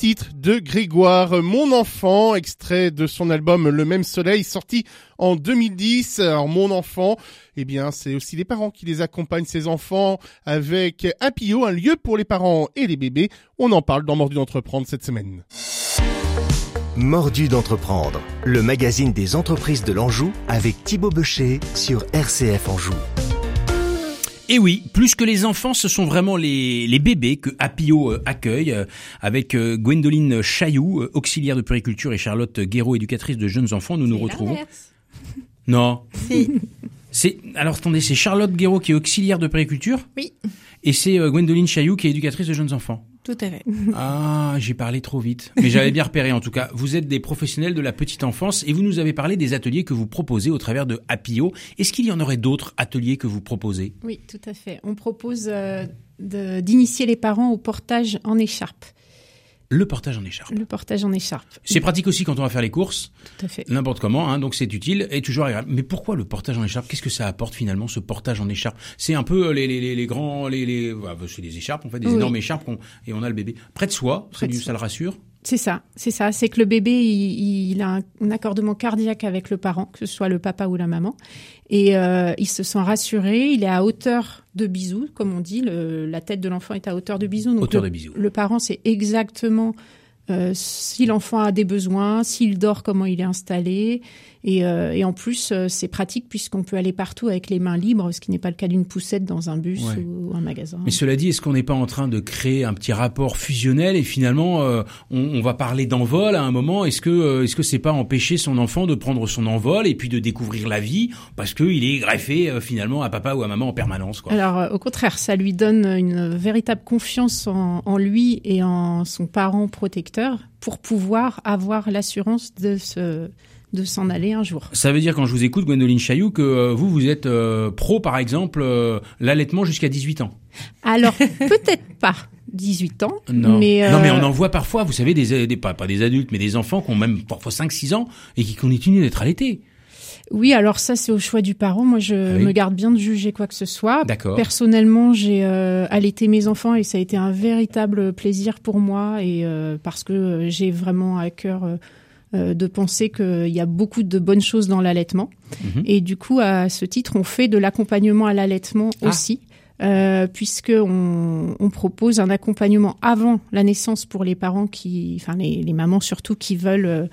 Titre de Grégoire, Mon enfant, extrait de son album Le même soleil, sorti en 2010. Alors, Mon enfant, eh bien, c'est aussi les parents qui les accompagnent, ces enfants, avec Apio, un lieu pour les parents et les bébés. On en parle dans Mordu d'entreprendre cette semaine. Mordu d'entreprendre, le magazine des entreprises de l'Anjou avec Thibaut Becher sur RCF Anjou. Et oui, plus que les enfants, ce sont vraiment les, les bébés que Apio euh, accueille euh, avec euh, Gwendoline Chailloux, auxiliaire de puriculture et Charlotte Guéraud, éducatrice de jeunes enfants. Nous nous retrouvons. Non. C'est alors attendez, c'est Charlotte Guéraud qui est auxiliaire de périculture Oui, et c'est Gwendoline Chailloux qui est éducatrice de jeunes enfants. Tout à fait. Ah, j'ai parlé trop vite. Mais j'avais bien repéré en tout cas. Vous êtes des professionnels de la petite enfance et vous nous avez parlé des ateliers que vous proposez au travers de Apio. Est-ce qu'il y en aurait d'autres ateliers que vous proposez? Oui, tout à fait. On propose euh, d'initier les parents au portage en écharpe. Le portage en écharpe. Le portage en écharpe. C'est pratique aussi quand on va faire les courses, Tout à fait. n'importe comment, hein, donc c'est utile et toujours agréable. Mais pourquoi le portage en écharpe? Qu'est-ce que ça apporte finalement ce portage en écharpe? C'est un peu euh, les, les, les, les grands, les, les c'est des écharpes en fait, des Oui. énormes écharpes et on a le bébé près de soi. Près de soi. ça le rassure? C'est ça, c'est ça. C'est que le bébé, il, il a un, un accordement cardiaque avec le parent, que ce soit le papa ou la maman, et euh, il se sent rassuré. Il est à hauteur de bisou, comme on dit. Le- la tête de l'enfant est à hauteur de bisou. Donc Hauteur le, de bisou. Le parent sait exactement euh, si l'enfant a des besoins, s'il dort, comment il est installé. Et, euh, et en plus, euh, c'est pratique puisqu'on peut aller partout avec les mains libres, ce qui n'est pas le cas d'une poussette dans un bus Ouais. ou un magasin. Mais cela dit, est-ce qu'on n'est pas en train de créer un petit rapport fusionnel et finalement on, on va parler d'envol à un moment? Est-ce que est-ce que c'est pas empêcher son enfant de prendre son envol et puis de découvrir la vie parce qu'il est greffé finalement à papa ou à maman en permanence quoi? Alors, au contraire, ça lui donne une véritable confiance en, en lui et en son parent protecteur pour pouvoir avoir l'assurance de se de s'en aller un jour. Ça veut dire quand je vous écoute Gwendoline Chailloux que euh, vous vous êtes euh, pro par exemple euh, l'allaitement jusqu'à 18 ans. Alors, peut-être pas 18 ans, Non. mais non mais on en voit parfois, vous savez des, des pas, pas des adultes mais des enfants qui ont même parfois 5 6 ans et qui continuent d'être allaités. Oui, alors ça c'est au choix du parent. Moi, je Ah oui. me garde bien de juger quoi que ce soit. D'accord. Personnellement, j'ai euh, allaité mes enfants et ça a été un véritable plaisir pour moi et euh, parce que euh, j'ai vraiment à cœur euh, euh, de penser qu'il y a beaucoup de bonnes choses dans l'allaitement. Mhm. Et du coup, à ce titre, on fait de l'accompagnement à l'allaitement Ah. aussi. Euh, puisque on, on propose un accompagnement avant la naissance pour les parents qui, enfin les, les mamans surtout qui veulent euh,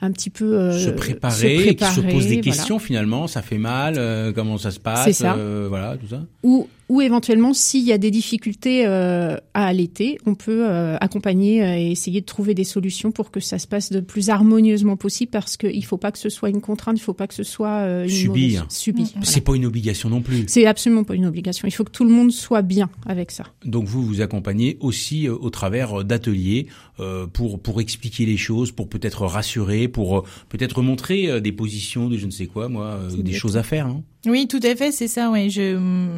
un petit peu euh, se, préparer, se qui se posent des voilà. questions finalement, ça fait mal, euh, comment ça se passe, ça. euh, voilà, tout ça. ou, ou éventuellement s'il y a des difficultés euh, à allaiter, on peut euh, accompagner euh, et essayer de trouver des solutions pour que ça se passe de plus harmonieusement possible parce qu'il faut pas que ce soit une contrainte, il faut pas que ce soit euh, une Subi, mauvaise- subi. Mm. voilà. C'est pas une obligation non plus. C'est absolument pas une obligation. Il faut que tout le monde soit bien avec ça. Donc vous vous accompagnez aussi euh, au travers euh, d'ateliers euh, pour pour expliquer les choses, pour peut-être rassurer, pour euh, peut-être montrer euh, des positions de je ne sais quoi, moi, euh, des choses à faire. Hein. Oui, tout à fait, c'est ça.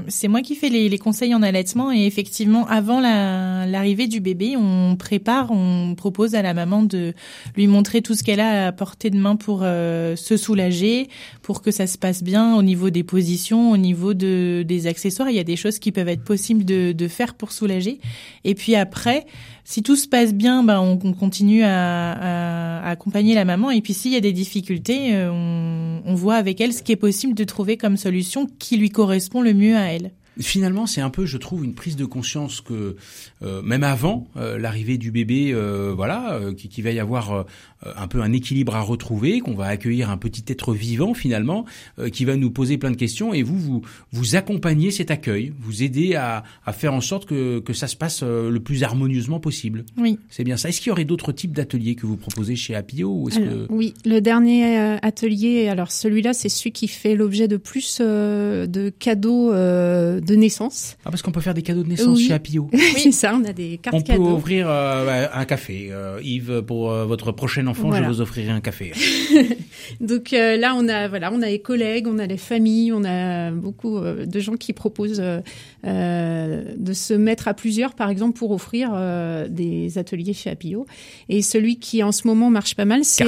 C'est moi qui fais les, conseils en allaitement et effectivement, avant la, l'arrivée du bébé, on prépare, on propose à la maman de lui montrer tout ce qu'elle a à portée de main pour euh, se soulager, pour que ça se passe bien au niveau des positions, au niveau de des accessoires. Il y a des choses qui peuvent être possibles de faire pour soulager. Et puis après, si tout se passe bien, ben on, on continue à, à- accompagner la maman. Et puis s'il y a des difficultés, euh, on, on voit avec elle ce qui est possible de trouver comme solution qui lui correspond le mieux à elle. Finalement, c'est un peu, je trouve, une prise de conscience que même avant euh, l'arrivée du bébé, euh, voilà, euh, qu'il qui va y avoir euh, un peu un équilibre à retrouver, qu'on va accueillir un petit être vivant finalement, euh, qui va nous poser plein de questions, et vous, vous, vous accompagnez cet accueil, vous aidez à, à faire en sorte que, que ça se passe euh, le plus harmonieusement possible. Oui. C'est bien ça. Est-ce qu'il y aurait d'autres types d'ateliers que vous proposez chez Apio ou Alors, que Oui, le dernier euh, atelier, alors celui-là, c'est celui qui fait l'objet de plus euh, de cadeaux euh, de naissance. ah parce qu'on peut faire des cadeaux de naissance Oui. chez Apio. c'est ça, on a des cartes On peut cadeaux. ouvrir euh, bah, un café. Euh, Yves, pour euh, votre prochain enfant, Voilà. je vous offrirai un café. Donc là, on a voilà, on a les collègues, on a les familles, on a beaucoup de gens qui proposent de se mettre à plusieurs, par exemple, pour offrir des ateliers chez Apio. Et celui qui en ce moment marche pas mal, c'est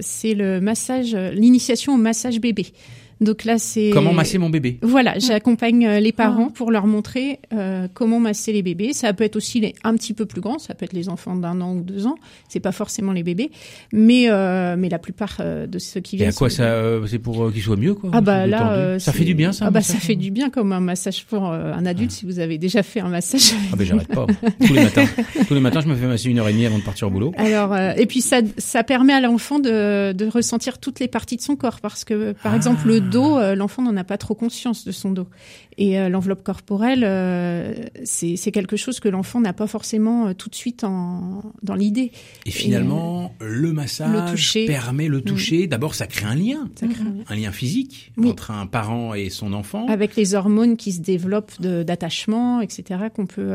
c'est le massage, l'initiation au massage bébé. Donc là, c'est Comment masser mon bébé? Voilà, j'accompagne euh, les parents pour leur montrer euh, comment masser les bébés. Ça peut être aussi les un petit peu plus grands, ça peut être les enfants d'un an ou deux ans. C'est pas forcément les bébés, mais euh, mais la plupart euh, de ceux qui Et viennent. à quoi ça euh, C'est pour euh, qu'il soit mieux, quoi Ah bah là, euh, ça fait du bien, ça. Ah bah ça fait du bien comme un massage pour euh, un adulte si vous avez déjà fait un massage. Ah ben j'arrête pas. Tous les matins, tous les matins, je me fais masser une heure et demie avant de partir au boulot. Alors euh, et puis ça ça permet à l'enfant de de ressentir toutes les parties de son corps parce que par exemple le dos, euh, l'enfant n'en a pas trop conscience de son dos et euh, l'enveloppe corporelle euh, c'est quelque chose que l'enfant n'a pas forcément euh, tout de suite en dans l'idée. Et finalement, le massage le toucher. permet le toucher. D'abord, ça crée un lien, Ça crée un- un lien physique Oui. entre un parent et son enfant. avec les hormones qui se développent d'attachement, etc., qu'on peut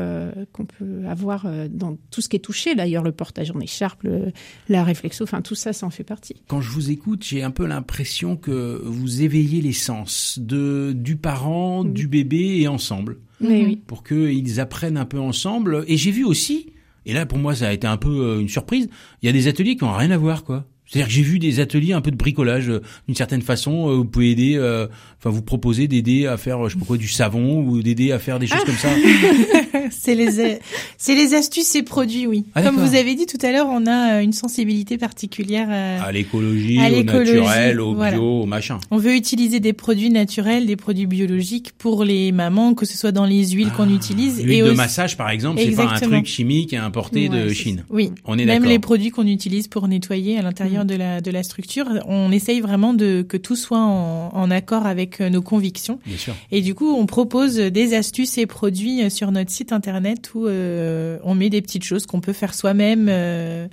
qu'on peut avoir dans tout ce qui est touché. D'ailleurs, le portage en écharpe, le- la réflexo, enfin tout ça, ça en fait partie. Quand je vous écoute, j'ai un peu l'impression que vous éveillez les sens de du parent, du bébé et ensemble. Mais oui. pour qu'ils apprennent un peu ensemble. Et j'ai vu aussi, et là pour moi ça a été un peu euh, une surprise, il y a des ateliers qui ont rien à voir quoi. C'est-à-dire que j'ai vu des ateliers un peu de bricolage euh, d'une certaine façon. euh, Vous pouvez aider, euh, enfin vous proposez d'aider à faire, je sais pas quoi, du savon ou d'aider à faire des choses comme ça. c'est les c'est les astuces et produits, oui. Ah, Comme vous avez dit tout à l'heure, on a une sensibilité particulière. à- l'écologie, au naturel, au voilà. bio, au machin. On veut utiliser des produits naturels, des produits biologiques pour les mamans, que ce soit dans les huiles qu'on utilise L'huile et de aussi- massage par exemple, c'est pas un truc chimique importé Ouais, de Chine. Oui, On est même les produits qu'on utilise pour nettoyer à l'intérieur de la de la structure, on essaye vraiment de que tout soit en, en accord avec euh, nos convictions. Bien sûr. Et du coup, on propose des astuces et produits euh, sur notre site internet où euh, on met des petites choses qu'on peut faire soi-même euh,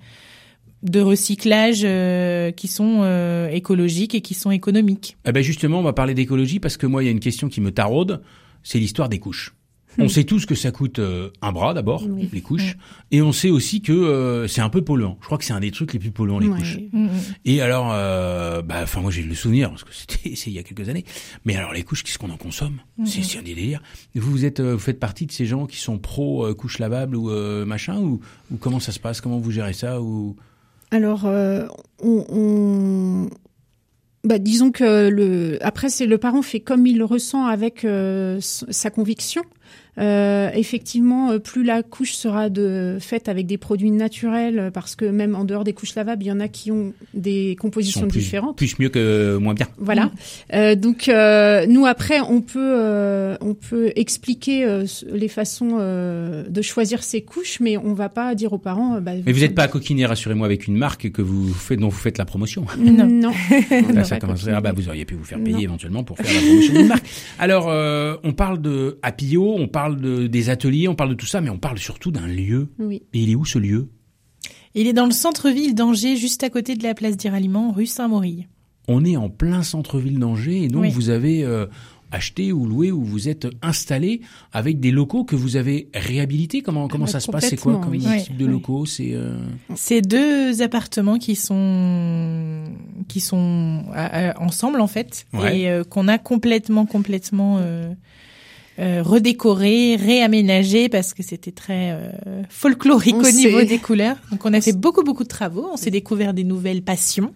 de recyclage euh, qui sont euh, écologiques et qui sont économiques. Eh ben justement, on va parler d'écologie parce que moi, il y a une question qui me taraude, c'est l'histoire des couches. On sait tous que ça coûte euh, un bras d'abord, Oui. les couches, et on sait aussi que euh, c'est un peu polluant. Je crois que c'est un des trucs les plus polluants, les couches. Mm, mm. Et alors, euh, bah, enfin moi j'ai le souvenir parce que c'était il y a quelques années. Mais alors les couches, qu'est-ce qu'on en consomme? C'est c'est un délire. Vous vous êtes, euh, vous faites partie de ces gens qui sont pro couches lavables ou machin ou, ou comment ça se passe? Comment vous gérez ça ou Alors, on, on- bah, disons que le après c'est le parent fait comme il le ressent avec sa conviction. Euh, effectivement, euh, plus la couche sera de faite avec des produits naturels, euh, parce que même en dehors des couches lavables, il y en a qui ont des compositions plus, différentes. plus mieux que moins bien. Voilà. Euh, donc euh, nous après on peut euh, on peut expliquer euh, les façons euh, de choisir ses couches, mais on va pas dire aux parents. bah, Mais vous n'êtes pas à coquiner, rassurez-moi, avec une marque que vous faites, dont vous faites la promotion. Non. non. Là, ça commencerait. Ah bah, vous auriez pu vous faire payer Non. éventuellement pour faire la promotion d'une marque. Alors, euh, on parle de Apio, on parle de, des ateliers, on parle de tout ça, mais on parle surtout d'un lieu. Oui. Et il est où ce lieu? Il est dans le centre-ville d'Angers, juste à côté de la place d'Iraliment, rue Saint-Maurice. On est en plein centre-ville d'Angers et donc Oui. vous avez euh, acheté ou loué ou vous êtes installé avec des locaux que vous avez réhabilités. Comment comment Ah, ça se passe? C'est quoi comme oui. type de locaux? C'est euh, C'est deux appartements qui sont qui sont euh, ensemble en fait Ouais. et euh, qu'on a complètement complètement euh, redécoré, réaménagé parce que c'était très euh, folklorique On au niveau des couleurs. Donc on a fait beaucoup beaucoup de travaux, on s'est découvert des nouvelles passions.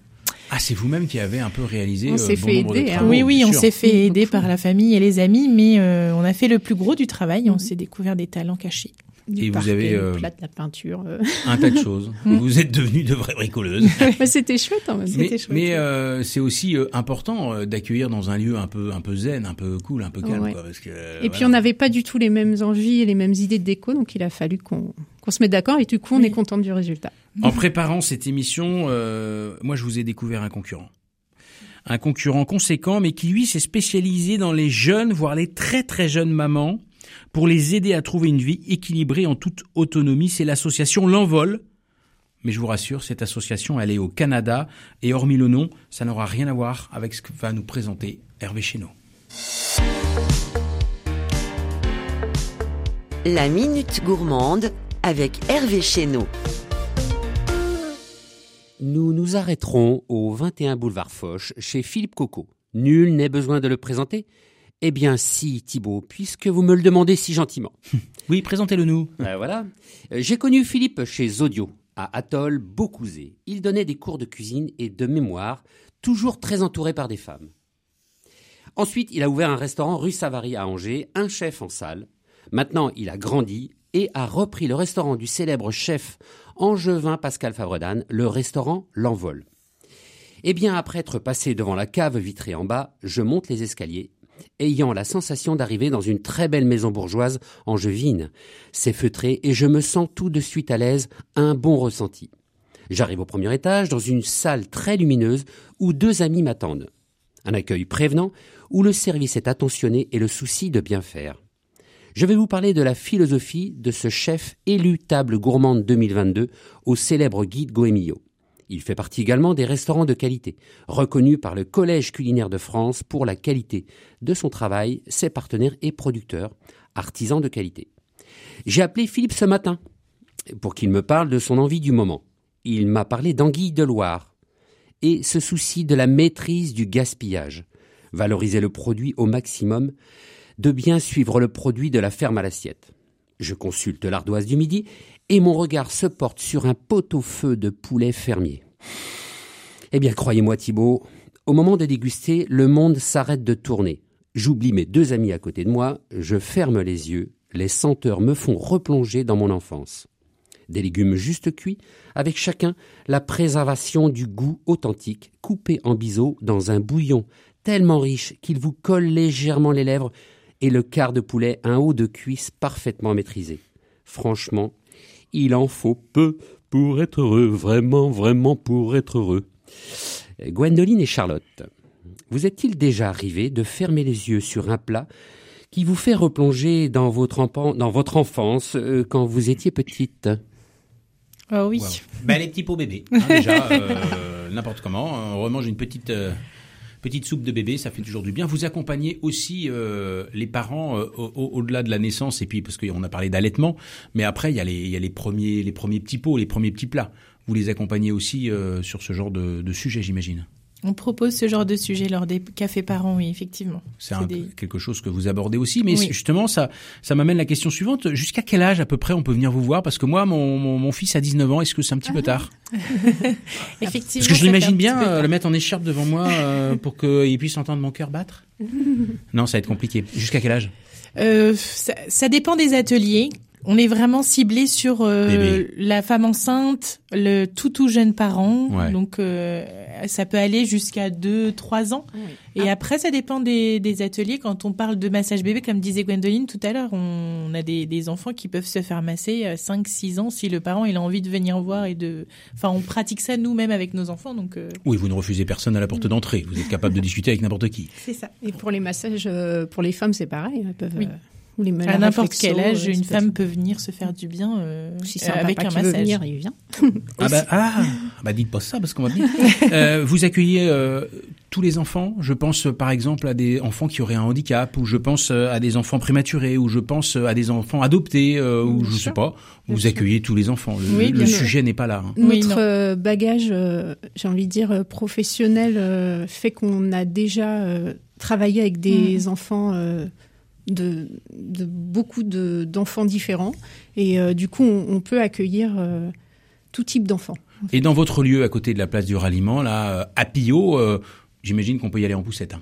ah c'est vous-même qui avez un peu réalisé On euh, s'est bon fait de aider, hein. travaux, oui oui, on s'est fait aider par la famille et les amis, mais euh, on a fait le plus gros du travail, on s'est découvert des talents cachés. Du Et vous avez, euh, plat de la peinture. euh. un tas de choses. Vous êtes devenue de vraies bricoleuses. Mais c'était chouette temps. Mais, chouette. mais euh, c'est aussi euh, important euh, d'accueillir dans un lieu un peu un peu zen, un peu cool, un peu calme, Ouais. quoi, parce que. euh, Et puis on n'avait pas du tout les mêmes envies et les mêmes idées de déco, donc il a fallu qu'on qu'on se mette d'accord et du coup on Oui. est content du résultat. En préparant cette émission, euh, moi je vous ai découvert un concurrent. Un concurrent conséquent, mais qui lui s'est spécialisé dans les jeunes, voire les très très jeunes mamans, pour les aider à trouver une vie équilibrée en toute autonomie. C'est l'association L'Envol. Mais je vous rassure, cette association, elle est au Canada, et hormis le nom, ça n'aura rien à voir avec ce que va nous présenter Hervé Chéneau. La Minute Gourmande avec Hervé Chéneau. Nous nous arrêterons au 21 boulevard Foch chez Philippe Coco. Nul n'est besoin de le présenter. Eh bien si, Thibault, puisque vous me le demandez si gentiment. Oui, présentez-le nous. Euh, voilà. Euh, J'ai connu Philippe chez Zodio, à Atoll, Beaucouzé. Il donnait des cours de cuisine et de mémoire, toujours très entouré par des femmes. Ensuite, il a ouvert un restaurant rue Savary à Angers, un chef en salle. Maintenant, il a grandi et a repris le restaurant du célèbre chef angevin Pascal Favredan, le restaurant L'Envol. Eh bien, après être passé devant la cave vitrée en bas, je monte les escaliers, ayant la sensation d'arriver dans une très belle maison bourgeoise angevine. C'est feutré et je me sens tout de suite à l'aise, un bon ressenti. J'arrive au premier étage, dans une salle très lumineuse, où deux amis m'attendent. Un accueil prévenant, où le service est attentionné et le souci de bien faire. Je vais vous parler de la philosophie de ce chef élu table gourmande 2022 au célèbre guide Goemio. Il fait partie également des restaurants de qualité, reconnus par le Collège culinaire de France pour la qualité de son travail, ses partenaires et producteurs, artisans de qualité. J'ai appelé Philippe ce matin pour qu'il me parle de son envie du moment. Il m'a parlé d'anguille de Loire et ce souci de la maîtrise du gaspillage, valoriser le produit au maximum, de bien suivre le produit de la ferme à l'assiette. Je consulte l'ardoise du midi et mon regard se porte sur un pot-au-feu de poulet fermier. Eh bien, croyez-moi Thibault, au moment de déguster, le monde s'arrête de tourner. J'oublie mes deux amis à côté de moi, je ferme les yeux, les senteurs me font replonger dans mon enfance. Des légumes juste cuits, avec chacun la préservation du goût authentique, coupé en biseau dans un bouillon tellement riche qu'il vous colle légèrement les lèvres, et le quart de poulet, un haut de cuisse parfaitement maîtrisé. Franchement, il en faut peu pour être heureux, vraiment, vraiment pour être heureux. Gwendoline et Charlotte, vous est-il déjà arrivé de fermer les yeux sur un plat qui vous fait replonger dans votre, empan- dans votre enfance euh, quand vous étiez petite? Oh oui. Wow. Ben, les petits pots bébés, hein, déjà, euh, n'importe comment. On remange une petite, euh, petite soupe de bébé, ça fait toujours du bien. Vous accompagnez aussi euh, les parents euh, au- au- au-delà de la naissance, et puis parce qu'on a parlé d'allaitement, mais après, il y a, les, il les, premiers, les premiers petits pots, les premiers petits plats. Vous les accompagnez aussi euh, sur ce genre de, de sujet, j'imagine. On propose ce genre de sujet lors des cafés parents, oui, effectivement. C'est des- quelque chose que vous abordez aussi, mais Oui. justement, ça, ça m'amène la question suivante. Jusqu'à quel âge à peu près on peut venir vous voir? Parce que moi, mon, mon, mon fils a 19 ans. Est-ce que c'est un petit peu tard? Effectivement. Parce que je l'imagine bien euh, le mettre en écharpe devant moi euh, pour qu'il puisse entendre mon cœur battre? Non, ça va être compliqué. Jusqu'à quel âge? Euh, ça, ça dépend des ateliers. On est vraiment ciblé sur euh, Bébé. la femme enceinte, le tout tout jeune parent. Ouais. Donc euh, ça peut aller jusqu'à 2 3 ans. Et après ça dépend des, des ateliers quand on parle de massage bébé comme disait Gwendoline tout à l'heure, on a des, des enfants qui peuvent se faire masser à 5 6 ans si le parent il a envie de venir voir et de enfin on pratique ça nous-mêmes avec nos enfants donc euh, Oui, vous ne refusez personne à la porte d'entrée. Vous êtes capable de discuter avec n'importe qui. c'est ça. Et pour les massages, pour les femmes, c'est pareil. Elles peuvent, Oui. Ou les À n'importe quel âge, euh, une femme peut venir se faire du bien euh, Si c'est euh, un avec papa un qui veut massage. venir, il vient. Ah bah, ah, bah dites pas ça parce qu'on va bien. Euh, vous accueillez euh, tous les enfants. Je pense par exemple à des enfants qui auraient un handicap, ou je pense à des enfants prématurés, ou je pense à des enfants adoptés, euh, ou je sûr. sais pas. Bien Vous sûr. accueillez tous les enfants. Le, Oui, le bien sujet n'est pas là. hein. Notre euh, bagage, euh, j'ai envie de dire, professionnel, euh, fait qu'on a déjà euh, travaillé avec des Mhm. enfants euh, de, de beaucoup de- d'enfants différents. Et euh, du coup, on, on peut accueillir euh, tout type d'enfants. Et dans votre lieu à côté de la place du ralliement, là, à Pio, euh, j'imagine qu'on peut y aller en poussette. hein.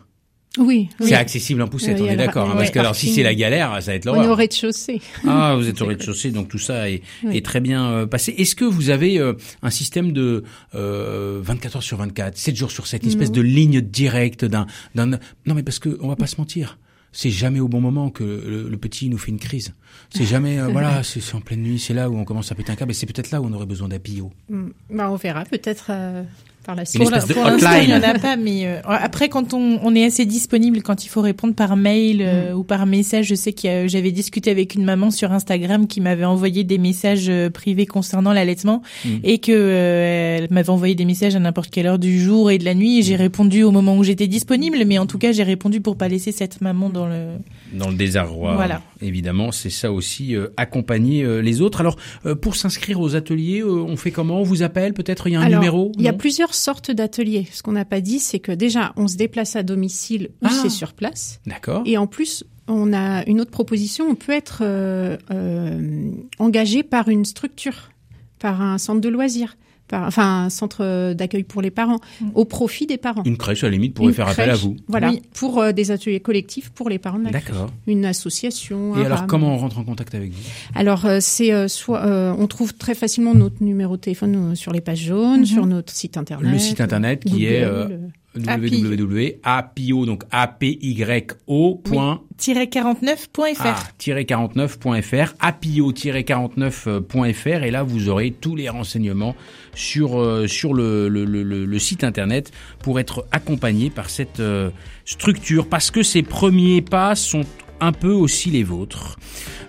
Oui, oui. C'est accessible en poussette, on est d'accord. hein, ouais, parce que alors si c'est la galère, ça va être On est au l'horreur. rez-de-chaussée. Ah, vous êtes au rez-de-chaussée, donc tout ça est, Oui. est très bien euh, passé. Est-ce que vous avez euh, un système de euh, 24 heures sur 24, 7 jours sur 7, une espèce de ligne directe d'un, d'un... Non, mais parce que on va pas se mentir. C'est jamais au bon moment que le, le petit nous fait une crise. C'est jamais, euh, voilà, c'est en pleine nuit, c'est là où on commence à péter un câble, et c'est peut-être là où on aurait besoin d'appio. Mm. Bah, on verra peut-être euh, par la suite. Une Pour de pour l'instant, il n'y en a pas, mais euh, après, quand on, on est assez disponible, quand il faut répondre par mail euh, Mm. ou par message, je sais que j'avais discuté avec une maman sur Instagram qui m'avait envoyé des messages euh, privés concernant l'allaitement Mm. et que euh, elle m'avait envoyé des messages à n'importe quelle heure du jour et de la nuit. Et Mm. j'ai répondu au moment où j'étais disponible, mais en tout cas, j'ai répondu pour pas laisser cette maman dans le. Dans le désarroi, Voilà. évidemment, c'est ça aussi, euh, accompagner euh, les autres. Alors, euh, pour s'inscrire aux ateliers, euh, on fait comment? On vous appelle Peut-être il y a un Alors, numéro? Il y a plusieurs sortes d'ateliers. Ce qu'on n'a pas dit, c'est que déjà, on se déplace à domicile ou Ah. c'est sur place. D'accord. Et en plus, on a une autre proposition. On peut être euh, euh, engagé par une structure, par un centre de loisirs, par, enfin un centre d'accueil pour les parents, au profit des parents. Une crèche, à la limite, pourrait Une faire appel à vous. Voilà, Oui. pour euh, des ateliers collectifs pour les parents de la crèche. D'accord. Une association. Et un alors, RAM. comment on rentre en contact avec vous? Alors, euh, c'est euh, soit euh, on trouve très facilement notre numéro de téléphone euh, sur les pages jaunes, Mhm. sur notre site internet. Le site internet qui Google, est www.apio, donc A-P-Y-O. point Tiret 49.fr. A-49.fr, apio-49.fr, et là vous aurez tous les renseignements sur, euh, sur le, le, le, le- le site internet pour être accompagné par cette euh, structure, parce que ces premiers pas sont un peu aussi les vôtres.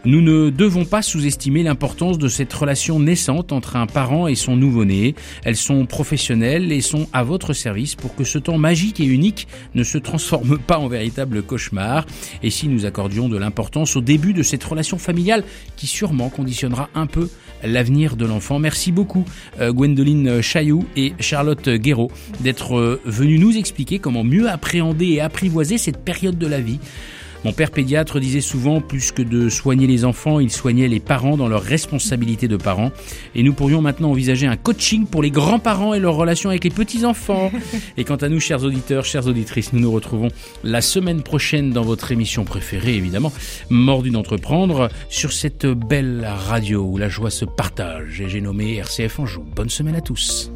Nous ne devons pas sous-estimer l'importance de cette relation naissante entre un parent et son nouveau-né. Elles sont professionnelles et sont à votre service pour que ce temps magique et unique ne se transforme pas en véritable cauchemar. Et si nous accordions de l'importance au début de cette relation familiale qui sûrement conditionnera un peu l'avenir de l'enfant. Merci beaucoup euh, Gwendoline Chailloux et Charlotte Guéraud d'être euh, venues nous expliquer comment mieux appréhender et apprivoiser cette période de la vie. Mon père pédiatre disait souvent, plus que de soigner les enfants, il soignait les parents dans leur responsabilité de parents. Et nous pourrions maintenant envisager un coaching pour les grands-parents et leur relation avec les petits-enfants. Et quant à nous, chers auditeurs, chères auditrices, nous nous retrouvons la semaine prochaine dans votre émission préférée, évidemment, Mordu d'entreprendre, sur cette belle radio où la joie se partage. Et j'ai nommé RCF Anjou. Bonne semaine à tous.